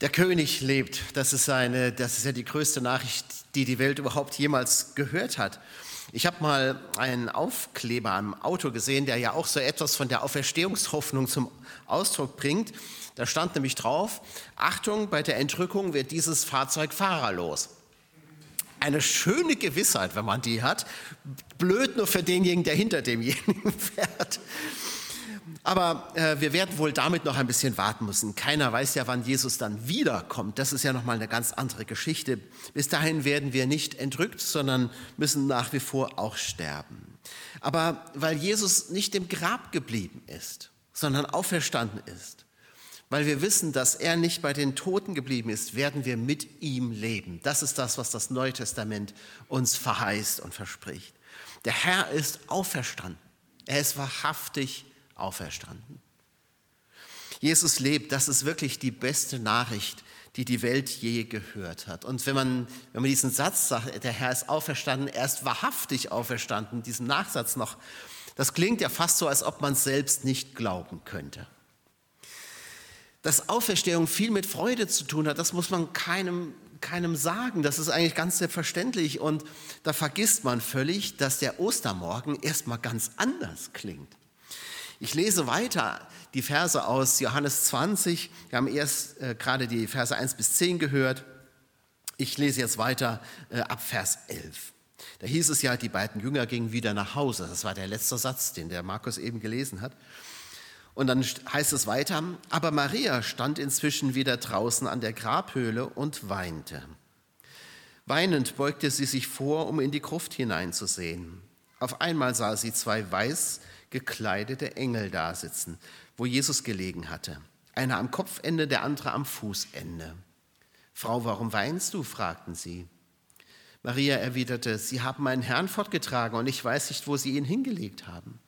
Der König lebt. Das ist, eine, das ist ja die größte Nachricht, die die Welt überhaupt jemals gehört hat. Ich habe mal einen Aufkleber am Auto gesehen, der ja auch so etwas von der Auferstehungshoffnung zum Ausdruck bringt. Da stand nämlich drauf, Achtung, bei der Entrückung wird dieses Fahrzeug fahrerlos. Eine schöne Gewissheit, wenn man die hat. Blöd nur für denjenigen, der hinter demjenigen fährt. Aber äh, wir werden wohl damit noch ein bisschen warten müssen. Keiner weiß ja, wann Jesus dann wiederkommt. Das ist ja noch mal eine ganz andere Geschichte. Bis dahin werden wir nicht entrückt, sondern müssen nach wie vor auch sterben. Aber weil Jesus nicht im Grab geblieben ist, sondern auferstanden ist, weil wir wissen, dass er nicht bei den Toten geblieben ist, werden wir mit ihm leben. Das ist das, was das Neue Testament uns verheißt und verspricht. Der Herr ist auferstanden. Er ist wahrhaftig auferstanden. Jesus lebt, das ist wirklich die beste Nachricht, die die Welt je gehört hat. Und wenn man, wenn man diesen Satz sagt, der Herr ist auferstanden, er ist wahrhaftig auferstanden, diesen Nachsatz noch, das klingt ja fast so, als ob man es selbst nicht glauben könnte. Dass Auferstehung viel mit Freude zu tun hat, das muss man keinem, keinem sagen. Das ist eigentlich ganz selbstverständlich. Und da vergisst man völlig, dass der Ostermorgen erstmal ganz anders klingt. Ich lese weiter die Verse aus Johannes 20. Wir haben erst äh, gerade die Verse 1 bis 10 gehört. Ich lese jetzt weiter äh, ab Vers 11. Da hieß es ja, die beiden Jünger gingen wieder nach Hause. Das war der letzte Satz, den der Markus eben gelesen hat. Und dann heißt es weiter, aber Maria stand inzwischen wieder draußen an der Grabhöhle und weinte. Weinend beugte sie sich vor, um in die Gruft hineinzusehen. Auf einmal sah sie zwei weiß gekleidete Engel dasitzen, wo Jesus gelegen hatte. Einer am Kopfende, der andere am Fußende. Frau, warum weinst du? fragten sie. Maria erwiderte, Sie haben meinen Herrn fortgetragen und ich weiß nicht, wo Sie ihn hingelegt haben.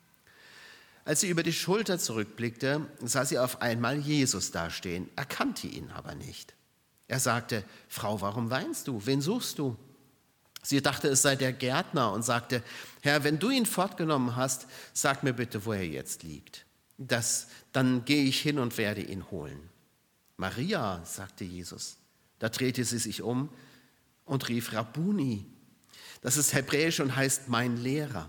Als sie über die Schulter zurückblickte, sah sie auf einmal Jesus dastehen, erkannte ihn aber nicht. Er sagte, Frau, warum weinst du? Wen suchst du? Sie dachte, es sei der Gärtner und sagte, Herr, wenn du ihn fortgenommen hast, sag mir bitte, wo er jetzt liegt. Das, dann gehe ich hin und werde ihn holen. Maria, sagte Jesus. Da drehte sie sich um und rief Rabuni. Das ist hebräisch und heißt mein Lehrer.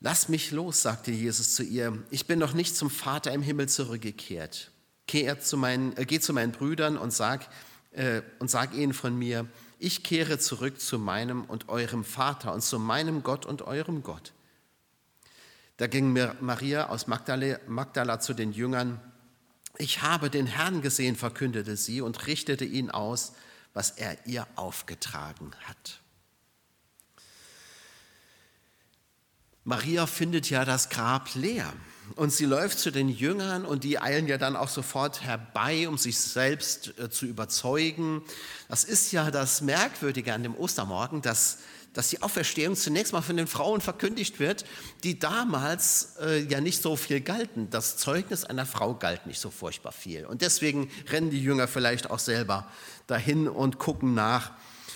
Lass mich los, sagte Jesus zu ihr. Ich bin noch nicht zum Vater im Himmel zurückgekehrt. Geh zu meinen, äh, geh zu meinen Brüdern und sag, äh, und sag ihnen von mir, ich kehre zurück zu meinem und eurem Vater und zu meinem Gott und eurem Gott. Da ging Maria aus Magdala, Magdala zu den Jüngern. Ich habe den Herrn gesehen, verkündete sie und richtete ihn aus, was er ihr aufgetragen hat. Maria findet ja das Grab leer. Und sie läuft zu den Jüngern und die eilen ja dann auch sofort herbei, um sich selbst äh, zu überzeugen. Das ist ja das Merkwürdige an dem Ostermorgen, dass, dass die Auferstehung zunächst mal von den Frauen verkündigt wird, die damals äh, ja nicht so viel galten. Das Zeugnis einer Frau galt nicht so furchtbar viel. Und deswegen rennen die Jünger vielleicht auch selber dahin und gucken nach.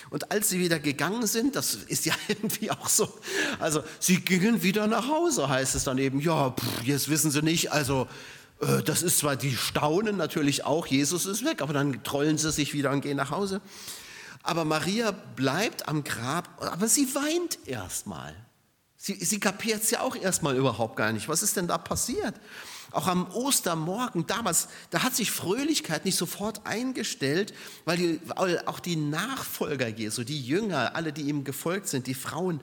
Und als sie wieder gegangen sind, das ist ja irgendwie auch so, also sie gingen wieder nach Hause, heißt es dann eben, ja, pff, jetzt wissen sie nicht, also äh, das ist zwar, die staunen natürlich auch, Jesus ist weg, aber dann trollen sie sich wieder und gehen nach Hause. Aber Maria bleibt am Grab, aber sie weint erstmal. Sie, sie kapiert es ja auch erstmal überhaupt gar nicht. Was ist denn da passiert? Auch am Ostermorgen damals, da hat sich Fröhlichkeit nicht sofort eingestellt, weil, die, weil auch die Nachfolger Jesu, die Jünger, alle, die ihm gefolgt sind, die Frauen,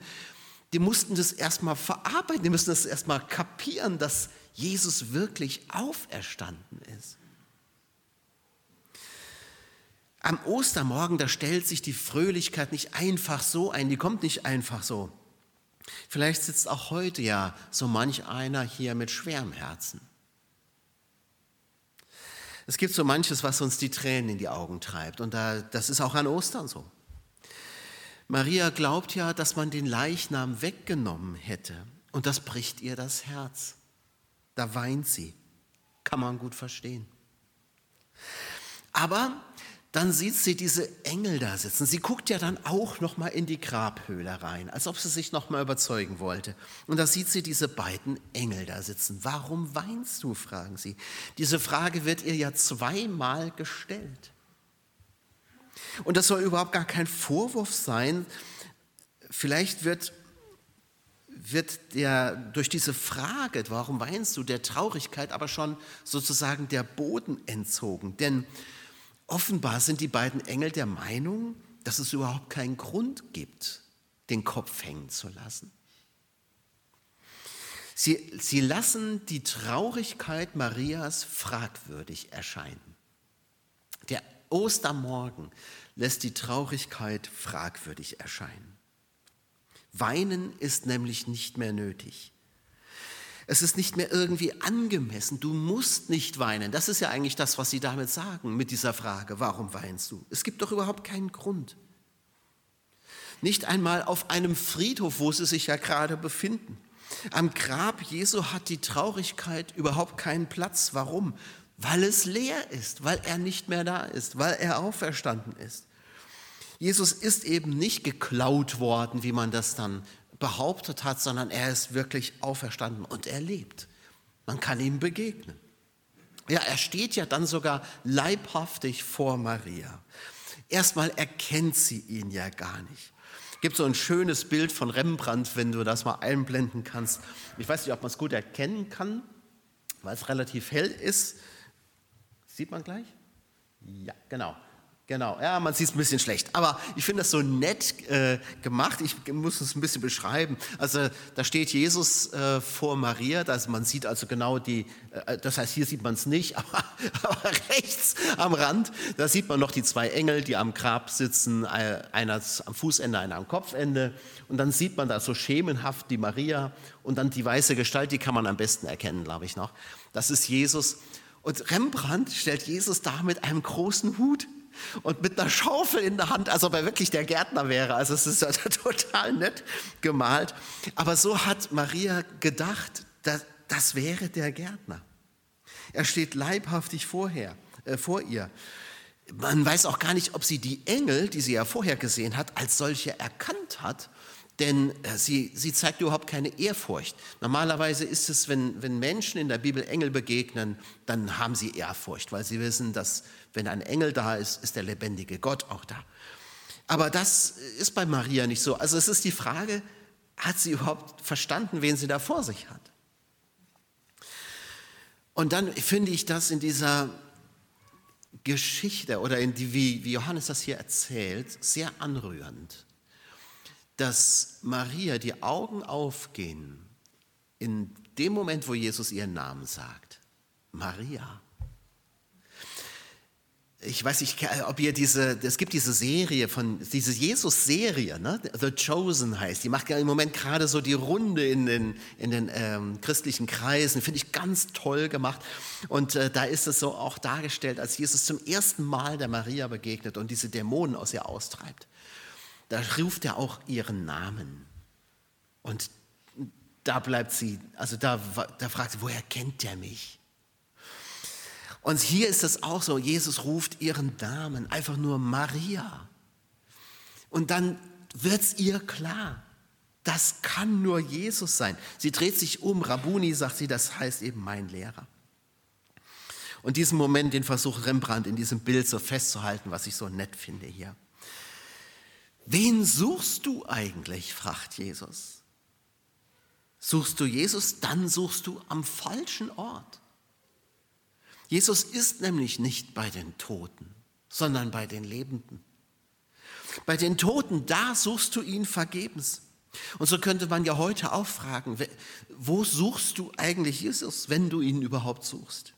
die mussten das erstmal verarbeiten, die mussten das erstmal kapieren, dass Jesus wirklich auferstanden ist. Am Ostermorgen, da stellt sich die Fröhlichkeit nicht einfach so ein, die kommt nicht einfach so. Vielleicht sitzt auch heute ja so manch einer hier mit schwerem Herzen. Es gibt so manches, was uns die Tränen in die Augen treibt. Und da, das ist auch an Ostern so. Maria glaubt ja, dass man den Leichnam weggenommen hätte. Und das bricht ihr das Herz. Da weint sie. Kann man gut verstehen. Aber dann sieht sie diese Engel da sitzen. Sie guckt ja dann auch noch mal in die Grabhöhle rein, als ob sie sich noch mal überzeugen wollte. Und da sieht sie diese beiden Engel da sitzen. Warum weinst du? fragen sie. Diese Frage wird ihr ja zweimal gestellt. Und das soll überhaupt gar kein Vorwurf sein. Vielleicht wird wird der durch diese Frage, warum weinst du, der Traurigkeit aber schon sozusagen der Boden entzogen. Denn Offenbar sind die beiden Engel der Meinung, dass es überhaupt keinen Grund gibt, den Kopf hängen zu lassen. Sie, sie lassen die Traurigkeit Marias fragwürdig erscheinen. Der Ostermorgen lässt die Traurigkeit fragwürdig erscheinen. Weinen ist nämlich nicht mehr nötig. Es ist nicht mehr irgendwie angemessen. Du musst nicht weinen. Das ist ja eigentlich das, was Sie damit sagen mit dieser Frage, warum weinst du? Es gibt doch überhaupt keinen Grund. Nicht einmal auf einem Friedhof, wo Sie sich ja gerade befinden. Am Grab Jesu hat die Traurigkeit überhaupt keinen Platz. Warum? Weil es leer ist, weil er nicht mehr da ist, weil er auferstanden ist. Jesus ist eben nicht geklaut worden, wie man das dann behauptet hat, sondern er ist wirklich auferstanden und er lebt. Man kann ihm begegnen. Ja, er steht ja dann sogar leibhaftig vor Maria. Erstmal erkennt sie ihn ja gar nicht. Gibt so ein schönes Bild von Rembrandt, wenn du das mal einblenden kannst. Ich weiß nicht, ob man es gut erkennen kann, weil es relativ hell ist. Sieht man gleich? Ja, genau. Genau, ja, man sieht es ein bisschen schlecht. Aber ich finde das so nett äh, gemacht. Ich muss es ein bisschen beschreiben. Also da steht Jesus äh, vor Maria. Das, man sieht also genau die, äh, das heißt, hier sieht man es nicht, aber, aber, rechts am Rand, da sieht man noch die zwei Engel, die am Grab sitzen. Äh, einer am Fußende, einer am Kopfende. Und dann sieht man da so schemenhaft die Maria und dann die weiße Gestalt, die kann man am besten erkennen, glaube ich noch. Das ist Jesus. Und Rembrandt stellt Jesus da mit einem großen Hut und mit einer Schaufel in der Hand, als ob er wirklich der Gärtner wäre. Also es ist ja total nett gemalt. Aber so hat Maria gedacht, dass, das wäre der Gärtner. Er steht leibhaftig vorher, äh, vor ihr. Man weiß auch gar nicht, ob sie die Engel, die sie ja vorher gesehen hat, als solche erkannt hat denn äh, sie, sie zeigt überhaupt keine Ehrfurcht. Normalerweise ist es, wenn, wenn Menschen in der Bibel Engel begegnen, dann haben sie Ehrfurcht, weil sie wissen, dass wenn ein Engel da ist, ist der lebendige Gott auch da. Aber das ist bei Maria nicht so. Also es ist die Frage, hat sie überhaupt verstanden, wen sie da vor sich hat? Und dann finde ich das in dieser Geschichte oder in die, wie, wie Johannes das hier erzählt, sehr anrührend dass Maria die Augen aufgehen in dem Moment, wo Jesus ihren Namen sagt. Maria. Ich weiß nicht, ob ihr diese, es gibt diese Serie von, diese Jesus-Serie, ne? The Chosen heißt, die macht ja im Moment gerade so die Runde in den, in den ähm, christlichen Kreisen, finde ich ganz toll gemacht. Und äh, da ist es so auch dargestellt, als Jesus zum ersten Mal der Maria begegnet und diese Dämonen aus ihr austreibt da ruft er auch ihren Namen. Und da bleibt sie, also da, da fragt sie, woher kennt er mich? Und hier ist es auch so, Jesus ruft ihren Namen, einfach nur Maria. Und dann wird es ihr klar, das kann nur Jesus sein. Sie dreht sich um, Rabuni sagt sie, das heißt eben mein Lehrer. Und diesen Moment, den versucht Rembrandt in diesem Bild so festzuhalten, was ich so nett finde hier. Wen suchst du eigentlich? fragt Jesus. Suchst du Jesus, dann suchst du am falschen Ort. Jesus ist nämlich nicht bei den Toten, sondern bei den Lebenden. Bei den Toten, da suchst du ihn vergebens. Und so könnte man ja heute auch fragen, wo suchst du eigentlich Jesus, wenn du ihn überhaupt suchst?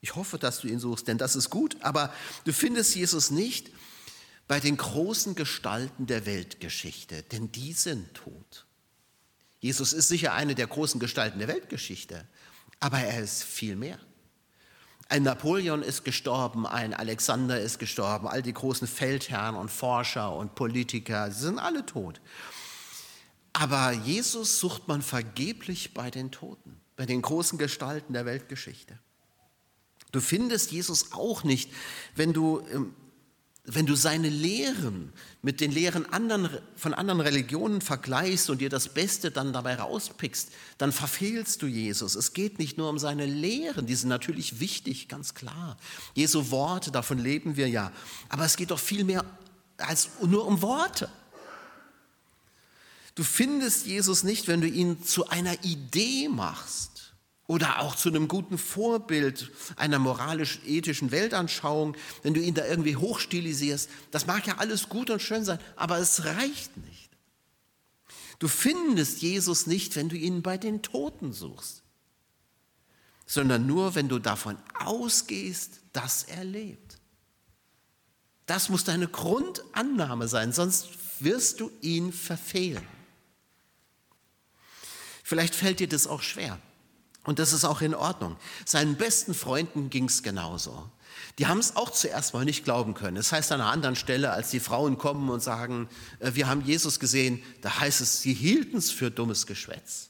Ich hoffe, dass du ihn suchst, denn das ist gut, aber du findest Jesus nicht, bei den großen Gestalten der Weltgeschichte, denn die sind tot. Jesus ist sicher eine der großen Gestalten der Weltgeschichte, aber er ist viel mehr. Ein Napoleon ist gestorben, ein Alexander ist gestorben, all die großen Feldherren und Forscher und Politiker, sie sind alle tot. Aber Jesus sucht man vergeblich bei den Toten, bei den großen Gestalten der Weltgeschichte. Du findest Jesus auch nicht, wenn du wenn du seine Lehren mit den Lehren anderen, von anderen Religionen vergleichst und dir das Beste dann dabei rauspickst, dann verfehlst du Jesus. Es geht nicht nur um seine Lehren, die sind natürlich wichtig, ganz klar. Jesu Worte, davon leben wir ja. Aber es geht doch viel mehr als nur um Worte. Du findest Jesus nicht, wenn du ihn zu einer Idee machst oder auch zu einem guten Vorbild einer moralisch-ethischen Weltanschauung, wenn du ihn da irgendwie hochstilisierst. Das mag ja alles gut und schön sein, aber es reicht nicht. Du findest Jesus nicht, wenn du ihn bei den Toten suchst, sondern nur, wenn du davon ausgehst, dass er lebt. Das muss deine Grundannahme sein, sonst wirst du ihn verfehlen. Vielleicht fällt dir das auch schwer. Und das ist auch in Ordnung. Seinen besten Freunden ging es genauso. Die haben es auch zuerst mal nicht glauben können. Das heißt an einer anderen Stelle, als die Frauen kommen und sagen, äh, wir haben Jesus gesehen, da heißt es, sie hielten es für dummes Geschwätz.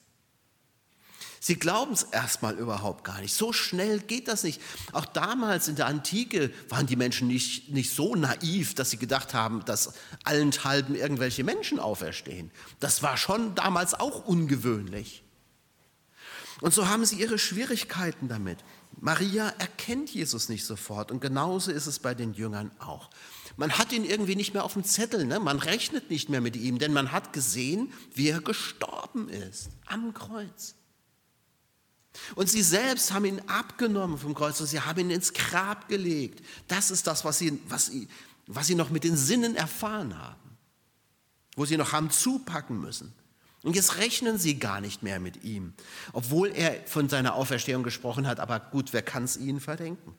Sie glauben es erstmal überhaupt gar nicht. So schnell geht das nicht. Auch damals in der Antike waren die Menschen nicht, nicht so naiv, dass sie gedacht haben, dass allenthalben irgendwelche Menschen auferstehen. Das war schon damals auch ungewöhnlich. Und so haben sie ihre Schwierigkeiten damit. Maria erkennt Jesus nicht sofort und genauso ist es bei den Jüngern auch. Man hat ihn irgendwie nicht mehr auf dem Zettel, ne? man rechnet nicht mehr mit ihm, denn man hat gesehen, wie er gestorben ist am Kreuz. Und sie selbst haben ihn abgenommen vom Kreuz und sie haben ihn ins Grab gelegt. Das ist das, was sie, was sie, was sie noch mit den Sinnen erfahren haben, wo sie noch haben zupacken müssen. Und jetzt rechnen sie gar nicht mehr mit ihm, obwohl er von seiner Auferstehung gesprochen hat. Aber gut, wer kann es ihnen verdenken?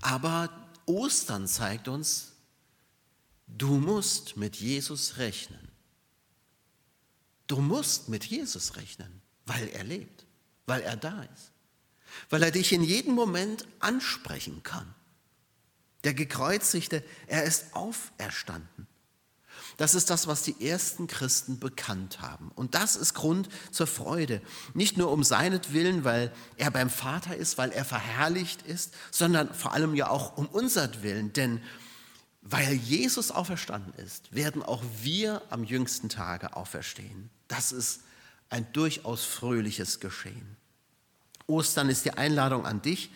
Aber Ostern zeigt uns, du musst mit Jesus rechnen. Du musst mit Jesus rechnen, weil er lebt, weil er da ist, weil er dich in jedem Moment ansprechen kann. Der gekreuzigte, er ist auferstanden. Das ist das, was die ersten Christen bekannt haben. Und das ist Grund zur Freude. Nicht nur um seinetwillen, weil er beim Vater ist, weil er verherrlicht ist, sondern vor allem ja auch um unsertwillen. Denn weil Jesus auferstanden ist, werden auch wir am jüngsten Tage auferstehen. Das ist ein durchaus fröhliches Geschehen. Ostern ist die Einladung an dich,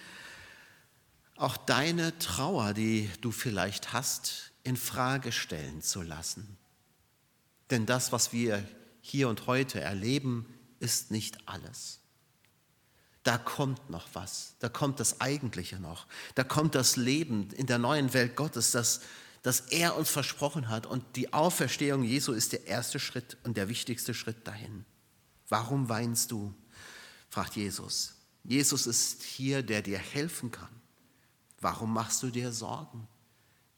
auch deine Trauer, die du vielleicht hast, in Frage stellen zu lassen. Denn das, was wir hier und heute erleben, ist nicht alles. Da kommt noch was, da kommt das Eigentliche noch, da kommt das Leben in der neuen Welt Gottes, das, das er uns versprochen hat. Und die Auferstehung Jesu ist der erste Schritt und der wichtigste Schritt dahin. Warum weinst du? fragt Jesus. Jesus ist hier, der dir helfen kann. Warum machst du dir Sorgen?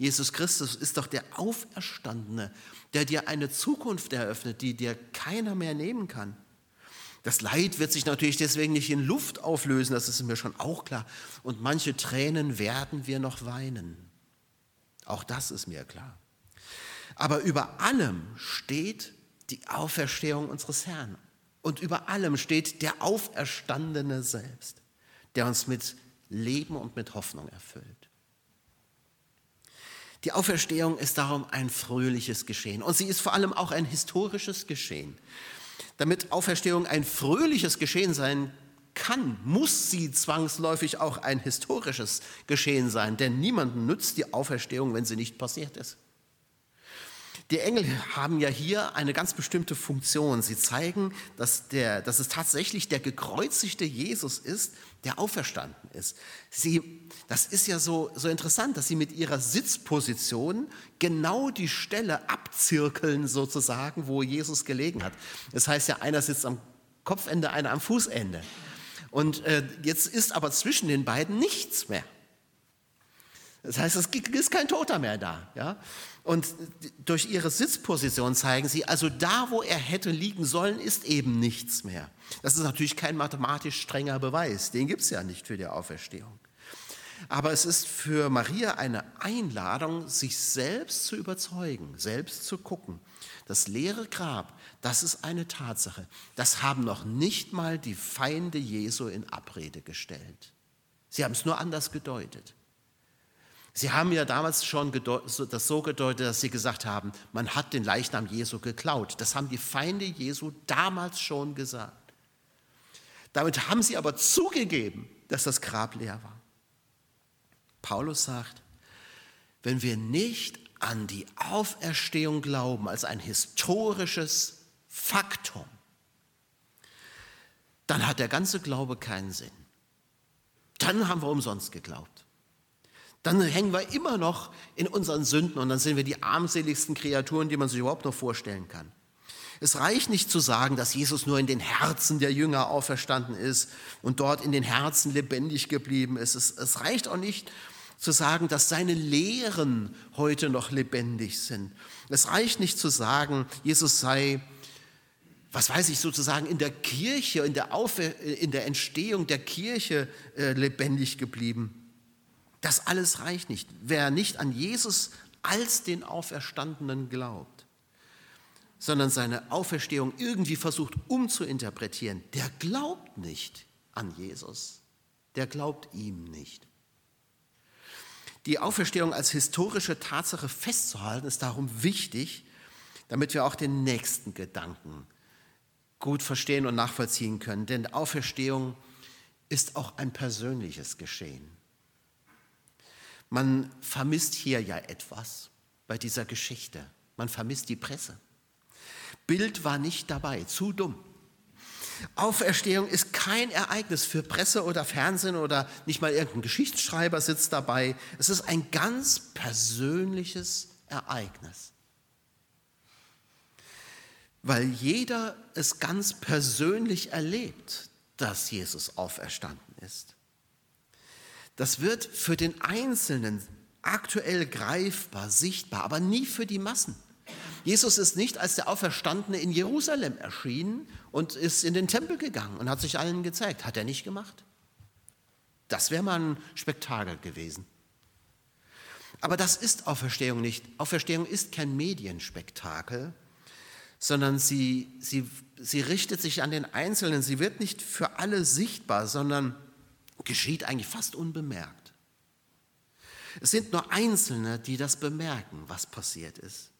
Jesus Christus ist doch der Auferstandene, der dir eine Zukunft eröffnet, die dir keiner mehr nehmen kann. Das Leid wird sich natürlich deswegen nicht in Luft auflösen, das ist mir schon auch klar. Und manche Tränen werden wir noch weinen. Auch das ist mir klar. Aber über allem steht die Auferstehung unseres Herrn. Und über allem steht der Auferstandene selbst, der uns mit Leben und mit Hoffnung erfüllt. Die Auferstehung ist darum ein fröhliches Geschehen und sie ist vor allem auch ein historisches Geschehen. Damit Auferstehung ein fröhliches Geschehen sein kann, muss sie zwangsläufig auch ein historisches Geschehen sein, denn niemandem nützt die Auferstehung, wenn sie nicht passiert ist. Die Engel haben ja hier eine ganz bestimmte Funktion. Sie zeigen, dass, der, dass es tatsächlich der gekreuzigte Jesus ist, der auferstanden ist. Sie, das ist ja so, so interessant, dass sie mit ihrer Sitzposition genau die Stelle abzirkeln, sozusagen, wo Jesus gelegen hat. Das heißt ja, einer sitzt am Kopfende, einer am Fußende. Und äh, jetzt ist aber zwischen den beiden nichts mehr. Das heißt, es ist kein Toter mehr da. Ja? Und durch ihre Sitzposition zeigen sie, also da, wo er hätte liegen sollen, ist eben nichts mehr. Das ist natürlich kein mathematisch strenger Beweis, den gibt es ja nicht für die Auferstehung. Aber es ist für Maria eine Einladung, sich selbst zu überzeugen, selbst zu gucken. Das leere Grab, das ist eine Tatsache. Das haben noch nicht mal die Feinde Jesu in Abrede gestellt. Sie haben es nur anders gedeutet. Sie haben ja damals schon das so gedeutet, dass sie gesagt haben, man hat den Leichnam Jesu geklaut. Das haben die Feinde Jesu damals schon gesagt. Damit haben sie aber zugegeben, dass das Grab leer war. Paulus sagt, wenn wir nicht an die Auferstehung glauben als ein historisches Faktum, dann hat der ganze Glaube keinen Sinn. Dann haben wir umsonst geglaubt. Dann hängen wir immer noch in unseren Sünden und dann sind wir die armseligsten Kreaturen, die man sich überhaupt noch vorstellen kann. Es reicht nicht zu sagen, dass Jesus nur in den Herzen der Jünger auferstanden ist und dort in den Herzen lebendig geblieben ist. Es, es reicht auch nicht zu sagen, dass seine Lehren heute noch lebendig sind. Es reicht nicht zu sagen, Jesus sei was weiß ich, sozusagen in der Kirche, in der, Aufer in der Entstehung der Kirche äh, lebendig geblieben. Das alles reicht nicht. Wer nicht an Jesus als den Auferstandenen glaubt, sondern seine Auferstehung irgendwie versucht umzuinterpretieren, der glaubt nicht an Jesus. Der glaubt ihm nicht. Die Auferstehung als historische Tatsache festzuhalten, ist darum wichtig, damit wir auch den nächsten Gedanken gut verstehen und nachvollziehen können. Denn Auferstehung ist auch ein persönliches Geschehen. Man vermisst hier ja etwas bei dieser Geschichte. Man vermisst die Presse. Bild war nicht dabei, zu dumm. Auferstehung ist kein Ereignis für Presse oder Fernsehen oder nicht mal irgendein Geschichtsschreiber sitzt dabei. Es ist ein ganz persönliches Ereignis weil jeder es ganz persönlich erlebt, dass Jesus auferstanden ist. Das wird für den Einzelnen aktuell greifbar, sichtbar, aber nie für die Massen. Jesus ist nicht als der Auferstandene in Jerusalem erschienen und ist in den Tempel gegangen und hat sich allen gezeigt. Hat er nicht gemacht? Das wäre mal ein Spektakel gewesen. Aber das ist Auferstehung nicht. Auferstehung ist kein Medienspektakel, sondern sie, sie, sie richtet sich an den Einzelnen. Sie wird nicht für alle sichtbar, sondern geschieht eigentlich fast unbemerkt. Es sind nur Einzelne, die das bemerken, was passiert ist,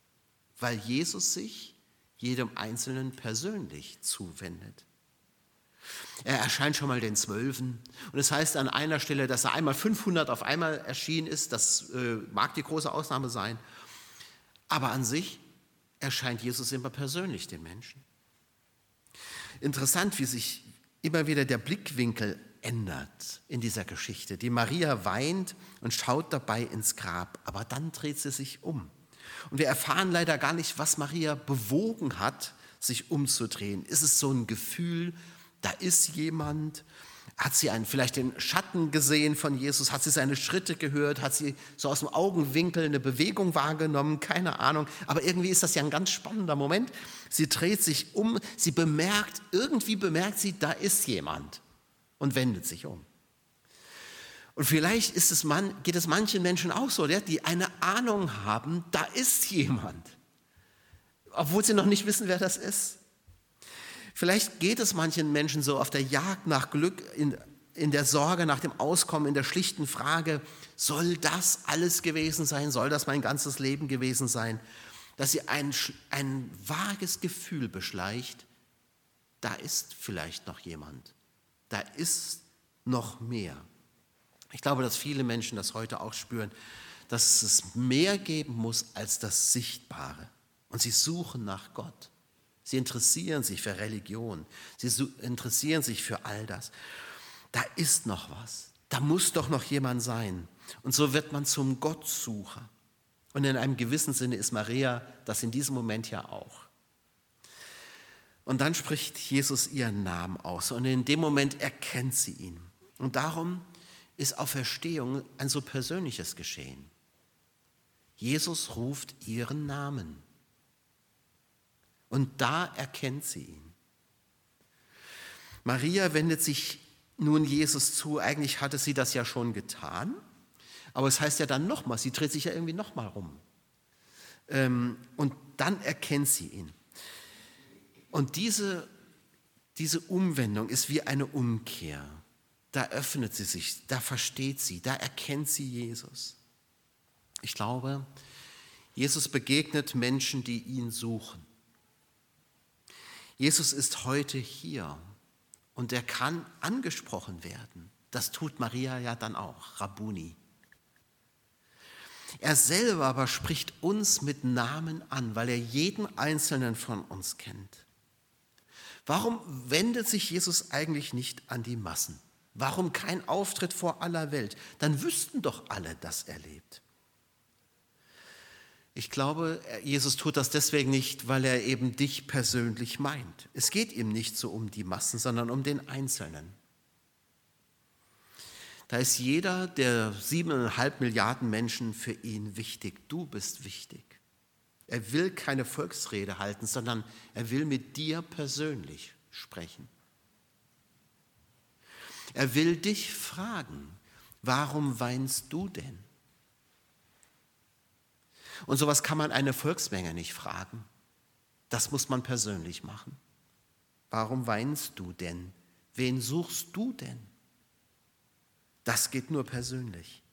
weil Jesus sich jedem Einzelnen persönlich zuwendet. Er erscheint schon mal den Zwölfen und es heißt an einer Stelle, dass er einmal 500 auf einmal erschienen ist. Das äh, mag die große Ausnahme sein. Aber an sich erscheint Jesus immer persönlich den Menschen. Interessant, wie sich immer wieder der Blickwinkel ändert in dieser Geschichte. Die Maria weint und schaut dabei ins Grab, aber dann dreht sie sich um. Und wir erfahren leider gar nicht, was Maria bewogen hat, sich umzudrehen. Ist es so ein Gefühl, da ist jemand, hat sie einen, vielleicht den Schatten gesehen von Jesus? Hat sie seine Schritte gehört? Hat sie so aus dem Augenwinkel eine Bewegung wahrgenommen? Keine Ahnung. Aber irgendwie ist das ja ein ganz spannender Moment. Sie dreht sich um, sie bemerkt, irgendwie bemerkt sie, da ist jemand und wendet sich um. Und vielleicht es man, geht es manchen Menschen auch so, die eine Ahnung haben, da ist jemand, obwohl sie noch nicht wissen, wer das ist. Vielleicht geht es manchen Menschen so auf der Jagd nach Glück, in, in der Sorge nach dem Auskommen, in der schlichten Frage, soll das alles gewesen sein? Soll das mein ganzes Leben gewesen sein? Dass sie ein, ein vages Gefühl beschleicht, da ist vielleicht noch jemand, da ist noch mehr. Ich glaube, dass viele Menschen das heute auch spüren, dass es mehr geben muss als das Sichtbare. Und sie suchen nach Gott. Sie interessieren sich für Religion. Sie interessieren sich für all das. Da ist noch was. Da muss doch noch jemand sein. Und so wird man zum Gottsucher. Und in einem gewissen Sinne ist Maria das in diesem Moment ja auch. Und dann spricht Jesus ihren Namen aus. Und in dem Moment erkennt sie ihn. Und darum ist Auferstehung ein so persönliches Geschehen. Jesus ruft ihren Namen. Und da erkennt sie ihn. Maria wendet sich nun Jesus zu. Eigentlich hatte sie das ja schon getan. Aber es heißt ja dann nochmal, sie dreht sich ja irgendwie nochmal rum. Ähm, und dann erkennt sie ihn. Und diese, diese Umwendung ist wie eine Umkehr. Da öffnet sie sich, da versteht sie, da erkennt sie Jesus. Ich glaube, Jesus begegnet Menschen, die ihn suchen. Jesus ist heute hier und er kann angesprochen werden. Das tut Maria ja dann auch, Rabuni. Er selber aber spricht uns mit Namen an, weil er jeden einzelnen von uns kennt. Warum wendet sich Jesus eigentlich nicht an die Massen? Warum kein Auftritt vor aller Welt? Dann wüssten doch alle, dass er lebt. Ich glaube, Jesus tut das deswegen nicht, weil er eben dich persönlich meint. Es geht ihm nicht so um die Massen, sondern um den Einzelnen. Da ist jeder der siebeneinhalb Milliarden Menschen für ihn wichtig. Du bist wichtig. Er will keine Volksrede halten, sondern er will mit dir persönlich sprechen. Er will dich fragen, warum weinst du denn? Und sowas kann man eine Volksmenge nicht fragen. Das muss man persönlich machen. Warum weinst du denn? Wen suchst du denn? Das geht nur persönlich.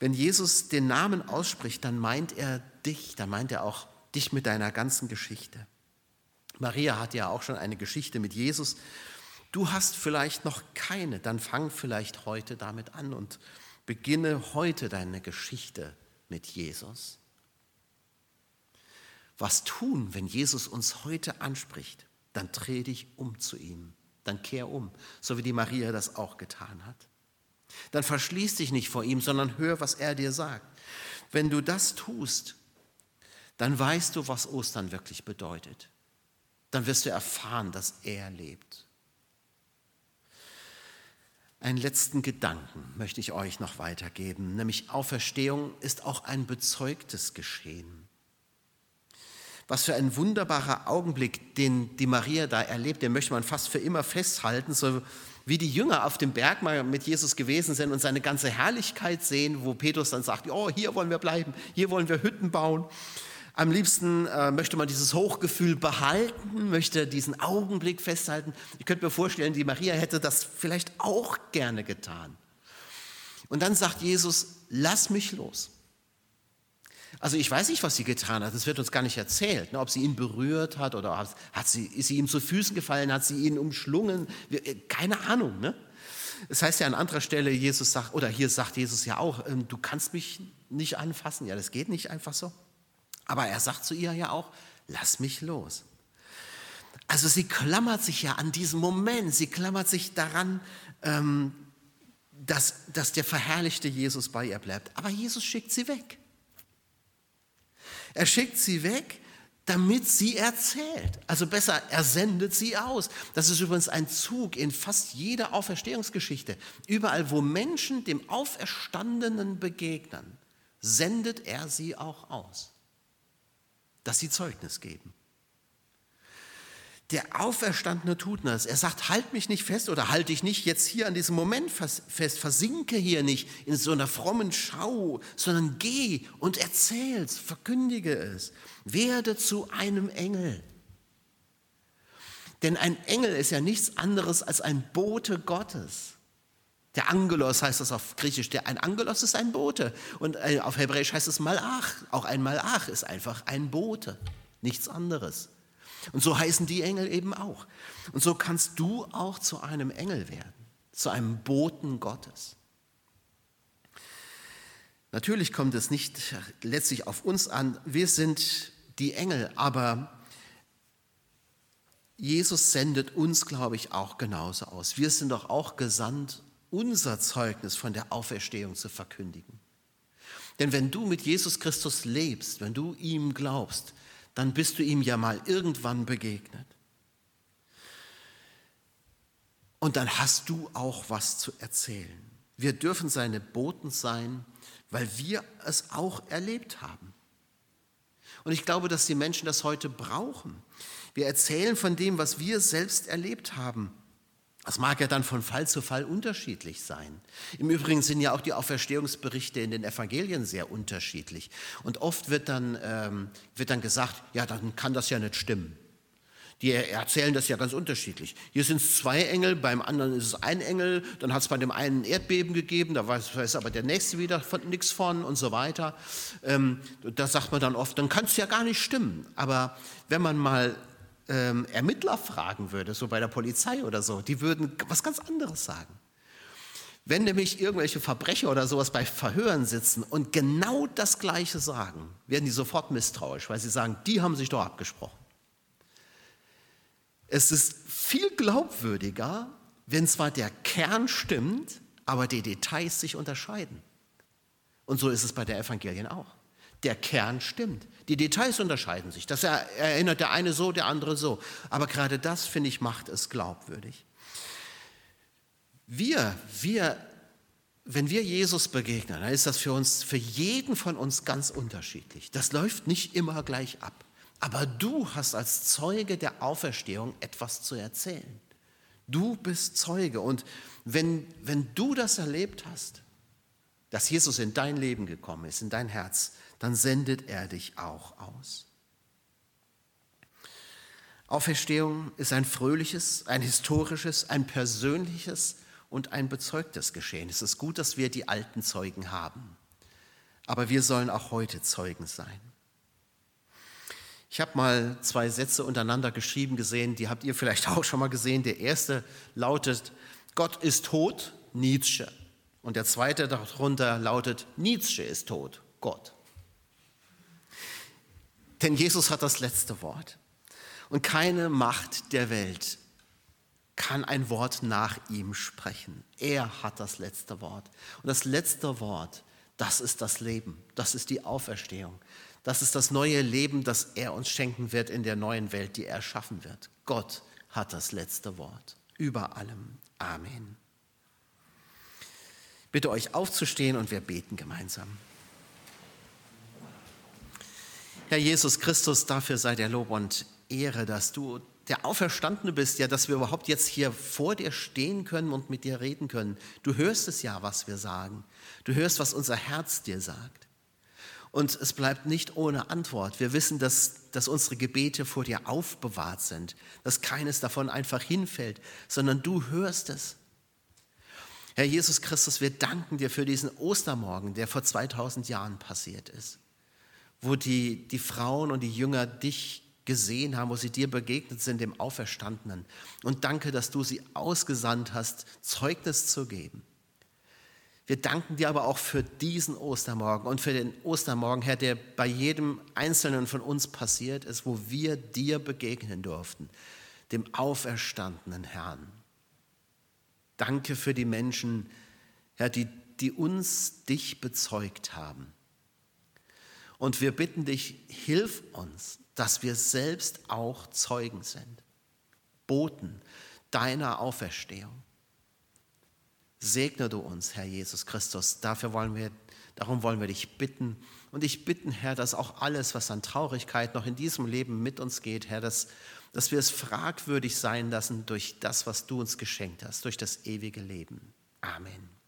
Wenn Jesus den Namen ausspricht, dann meint er dich, dann meint er auch dich mit deiner ganzen Geschichte. Maria hat ja auch schon eine Geschichte mit Jesus. Du hast vielleicht noch keine, dann fang vielleicht heute damit an und beginne heute deine Geschichte mit Jesus. Was tun, wenn Jesus uns heute anspricht? Dann dreh dich um zu ihm, dann kehr um, so wie die Maria das auch getan hat. Dann verschließ dich nicht vor ihm, sondern hör, was er dir sagt. Wenn du das tust, dann weißt du, was Ostern wirklich bedeutet. Dann wirst du erfahren, dass er lebt. Einen letzten Gedanken möchte ich euch noch weitergeben, nämlich Auferstehung ist auch ein bezeugtes Geschehen. Was für ein wunderbarer Augenblick, den die Maria da erlebt, den möchte man fast für immer festhalten, so wie die Jünger auf dem Berg mal mit Jesus gewesen sind und seine ganze Herrlichkeit sehen, wo Petrus dann sagt, oh, hier wollen wir bleiben, hier wollen wir Hütten bauen. Am liebsten äh, möchte man dieses Hochgefühl behalten, möchte diesen Augenblick festhalten. Ich könnte mir vorstellen, die Maria hätte das vielleicht auch gerne getan. Und dann sagt Jesus, lass mich los. Also ich weiß nicht, was sie getan hat, das wird uns gar nicht erzählt, ne? ob sie ihn berührt hat oder hat sie, ist sie ihm zu Füßen gefallen, hat sie ihn umschlungen, äh, keine Ahnung. Ne? Es heißt ja an anderer Stelle, Jesus sagt, oder hier sagt Jesus ja auch, ähm, du kannst mich nicht anfassen, ja, das geht nicht einfach so. Aber er sagt zu ihr ja auch, lass mich los. Also sie klammert sich ja an diesen Moment, sie klammert sich daran, ähm, dass, dass der verherrlichte Jesus bei ihr bleibt. Aber Jesus schickt sie weg. Er schickt sie weg, damit sie erzählt. Also besser, er sendet sie aus. Das ist übrigens ein Zug in fast jeder Auferstehungsgeschichte. Überall, wo Menschen dem Auferstandenen begegnen, sendet er sie auch aus, dass sie Zeugnis geben. Der Auferstandene tut das. Er sagt, halt mich nicht fest oder halt dich nicht jetzt hier an diesem Moment fest, versinke hier nicht in so einer frommen Schau, sondern geh und erzähl's, verkündige es, werde zu einem Engel. Denn ein Engel ist ja nichts anderes als ein Bote Gottes. Der Angelos heißt das auf Griechisch. Der, ein Angelos ist ein Bote. Und äh, auf Hebräisch heißt es Malach. Auch ein Malach ist einfach ein Bote. Nichts anderes. Und so heißen die Engel eben auch. Und so kannst du auch zu einem Engel werden, zu einem Boten Gottes. Natürlich kommt es nicht letztlich auf uns an, wir sind die Engel, aber Jesus sendet uns, glaube ich, auch genauso aus. Wir sind doch auch gesandt, unser Zeugnis von der Auferstehung zu verkündigen. Denn wenn du mit Jesus Christus lebst, wenn du ihm glaubst, dann bist du ihm ja mal irgendwann begegnet. Und dann hast du auch was zu erzählen. Wir dürfen seine Boten sein, weil wir es auch erlebt haben. Und ich glaube, dass die Menschen das heute brauchen. Wir erzählen von dem, was wir selbst erlebt haben. Das mag ja dann von Fall zu Fall unterschiedlich sein. Im Übrigen sind ja auch die Auferstehungsberichte in den Evangelien sehr unterschiedlich. Und oft wird dann, ähm, wird dann gesagt, ja, dann kann das ja nicht stimmen. Die erzählen das ja ganz unterschiedlich. Hier sind es zwei Engel, beim anderen ist es ein Engel, dann hat es bei dem einen Erdbeben gegeben, da weiß, weiß aber der nächste wieder von, nichts von und so weiter. Ähm, da sagt man dann oft, dann kann es ja gar nicht stimmen. Aber wenn man mal ähm, Ermittler fragen würde, so bei der Polizei oder so, die würden was ganz anderes sagen. Wenn nämlich irgendwelche Verbrecher oder sowas bei Verhören sitzen und genau das Gleiche sagen, werden die sofort misstrauisch, weil sie sagen, die haben sich doch abgesprochen. Es ist viel glaubwürdiger, wenn zwar der Kern stimmt, aber die Details sich unterscheiden. Und so ist es bei der Evangelien auch. Der Kern stimmt. Die Details unterscheiden sich. Das erinnert der eine so, der andere so. Aber gerade das, finde ich, macht es glaubwürdig. Wir, wir, wenn wir Jesus begegnen, dann ist das für uns, für jeden von uns ganz unterschiedlich. Das läuft nicht immer gleich ab. Aber du hast als Zeuge der Auferstehung etwas zu erzählen. Du bist Zeuge. Und wenn, wenn du das erlebt hast, dass Jesus in dein Leben gekommen ist, in dein Herz, dann sendet er dich auch aus. Auferstehung ist ein fröhliches, ein historisches, ein persönliches und ein bezeugtes Geschehen. Es ist gut, dass wir die alten Zeugen haben. Aber wir sollen auch heute Zeugen sein. Ich habe mal zwei Sätze untereinander geschrieben gesehen, die habt ihr vielleicht auch schon mal gesehen. Der erste lautet, Gott ist tot, Nietzsche. Und der zweite darunter lautet, Nietzsche ist tot, Gott. Denn Jesus hat das letzte Wort. Und keine Macht der Welt kann ein Wort nach ihm sprechen. Er hat das letzte Wort. Und das letzte Wort, das ist das Leben, das ist die Auferstehung. Das ist das neue Leben, das er uns schenken wird in der neuen Welt, die er schaffen wird. Gott hat das letzte Wort. Über allem. Amen. Ich bitte euch aufzustehen und wir beten gemeinsam. Herr Jesus Christus, dafür sei der Lob und Ehre, dass du der Auferstandene bist, ja, dass wir überhaupt jetzt hier vor dir stehen können und mit dir reden können. Du hörst es ja, was wir sagen. Du hörst, was unser Herz dir sagt. Und es bleibt nicht ohne Antwort. Wir wissen, dass, dass unsere Gebete vor dir aufbewahrt sind, dass keines davon einfach hinfällt, sondern du hörst es. Herr Jesus Christus, wir danken dir für diesen Ostermorgen, der vor 2000 Jahren passiert ist, wo die, die Frauen und die Jünger dich gesehen haben, wo sie dir begegnet sind, dem Auferstandenen. Und danke, dass du sie ausgesandt hast, Zeugnis zu geben. Wir danken dir aber auch für diesen Ostermorgen und für den Ostermorgen, Herr, der bei jedem Einzelnen von uns passiert ist, wo wir dir begegnen durften, dem auferstandenen Herrn. Danke für die Menschen, Herr, die, die uns dich bezeugt haben. Und wir bitten dich, hilf uns, dass wir selbst auch Zeugen sind, Boten deiner Auferstehung. Segne du uns, Herr Jesus Christus. Dafür wollen wir, darum wollen wir dich bitten. Und ich bitten, Herr, dass auch alles, was an Traurigkeit noch in diesem Leben mit uns geht, Herr, dass, dass wir es fragwürdig sein lassen durch das, was du uns geschenkt hast, durch das ewige Leben. Amen.